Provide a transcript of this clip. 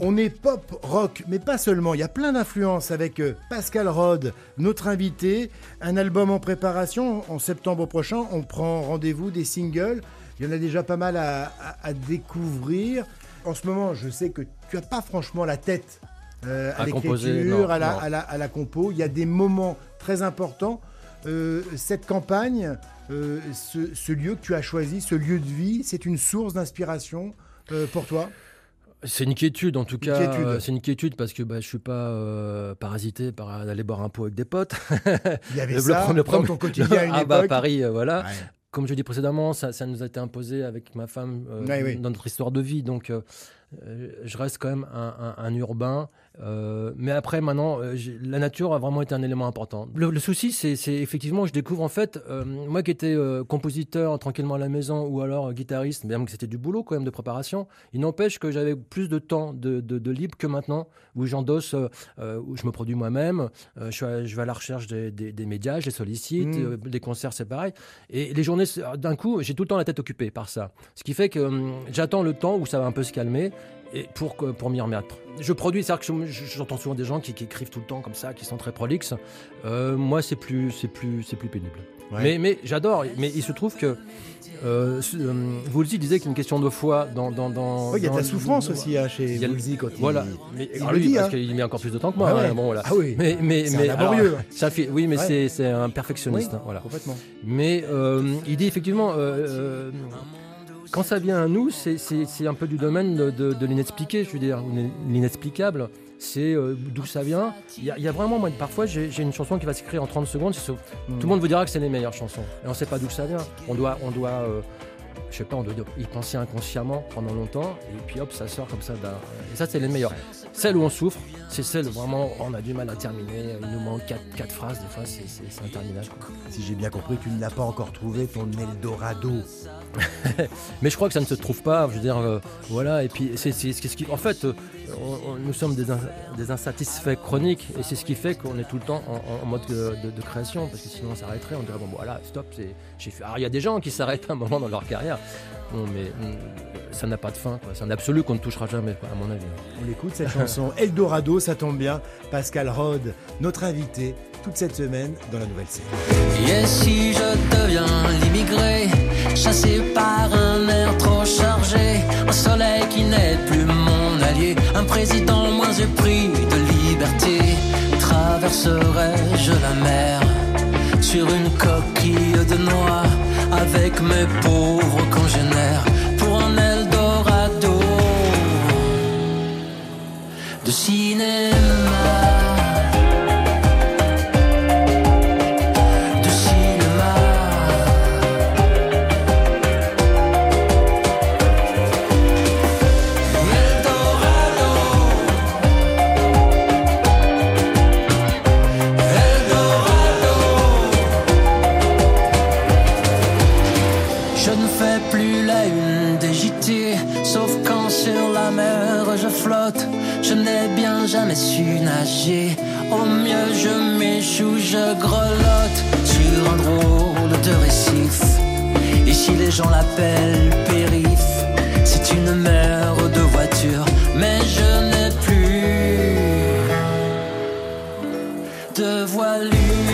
On est pop rock, mais pas seulement. Il y a plein d'influences avec euh, Pascal Rod, notre invité. Un album en préparation. En septembre prochain, on prend rendez-vous des singles. Il y en a déjà pas mal à, à- à découvrir. En ce moment, je sais que tu n'as pas franchement la tête euh, à, l'écriture, à la, non. à, la, à la compo. Il y a des moments très importants. Euh, cette campagne, euh, ce, ce lieu que tu as choisi, ce lieu de vie, c'est une source d'inspiration euh, pour toi? C'est une quiétude en tout cas. Euh, C'est une quiétude parce que bah, je suis pas euh, parasité par aller boire un pot avec des potes. Il y avait Le- ça le dans ton quotidien à une ah bah. Paris, euh, voilà. Ouais. Comme je l'ai dit précédemment, ça, ça nous a été imposé avec ma femme Ouais, oui. dans notre histoire de vie. Donc, je reste quand même un, un- un urbain. Euh, mais après, maintenant, euh, la nature a vraiment été un élément important. Le, le souci, c'est effectivement, je découvre en fait, euh, moi qui étais euh, compositeur tranquillement à la maison ou alors euh, guitariste, même que c'était du boulot quand même de préparation, il n'empêche que j'avais plus de temps de, de- de libre que maintenant, où j'endosse, euh, euh, où je me produis moi-même, euh, je, vais à la recherche des, des- des médias, je les sollicite, Mm. euh, les concerts c'est pareil. Et les journées, d'un coup, j'ai tout le temps la tête occupée par ça. Ce qui fait que hum, j'attends le temps où ça va un peu se calmer et pour, pour m'y remettre. Je produis, c'est-à-dire que je- j'entends souvent des gens qui, qui écrivent tout le temps comme ça, qui sont très prolixes. Euh, moi, c'est plus, c'est plus, c'est plus pénible. Ouais. Mais, mais j'adore. Mais il se trouve que euh, euh, Woolsey disait qu'il y a une question de foi dans. dans, dans Oui, il y a de la souffrance aussi hein, chez Woolsey quand il- Voilà. Mais, il alors lui, dit, parce hein. qu'il met encore plus de temps que moi. Ah ouais. hein, bon, voilà. Ah oui. Mais, mais, mais laborieux. ça fait, oui, mais Ouais. c'est, un perfectionniste. hein, voilà. complètement. Mais euh, il dit effectivement, euh, quand ça vient à nous, c'est, un peu du domaine de, de- de l'inexpliqué, je veux dire, l'inexplicable. C'est euh, d'où ça vient. Il y, a- il y a vraiment, moi, parfois, j'ai, une chanson qui va s'écrire en 30 secondes. Hmm. Tout le monde vous dira que c'est les meilleures chansons. Et on ne sait pas d'où ça vient. On doit, on doit euh, je sais pas, on doit y penser inconsciemment pendant longtemps. Et puis hop, ça sort comme ça. Et ça, c'est les meilleures. Celles où on souffre, c'est celles où vraiment on a du mal à terminer. Il nous manque quatre, quatre phrases, des fois, c'est, c'est interminable. Si j'ai bien compris, tu n'as pas encore trouvé ton Eldorado. Mais je crois que ça ne se trouve pas, je veux dire, euh, voilà, et puis c'est ce qui... En fait, euh, on- on- nous sommes des, in- des insatisfaits chroniques, et c'est ce qui fait qu'on est tout le temps en, mode de, de- de création, parce que sinon on s'arrêterait, on dirait, bon voilà, stop, j'ai fait... Alors il y a des gens qui s'arrêtent à un moment dans leur carrière, bon, mais hum, ça n'a pas de fin, quoi. c'est un absolu qu'on ne touchera jamais, quoi, à mon avis. On écoute cette chanson Eldorado, ça tombe bien. Pascal Rod, notre invité, toute cette semaine dans la nouvelle série. Et si je deviens l'immigré, chassé par un air trop chargé, un soleil qui n'est plus mon allié, un président moins épris de liberté, traverserai-je la mer sur une coquille de noix avec mes pauvres congénères je n'ai bien jamais su nager. Au mieux je m'échoue, je grelotte sur un drôle de récif. Ici les gens l'appellent périph. C'est une mer de voiture, mais je n'ai plus de voilure.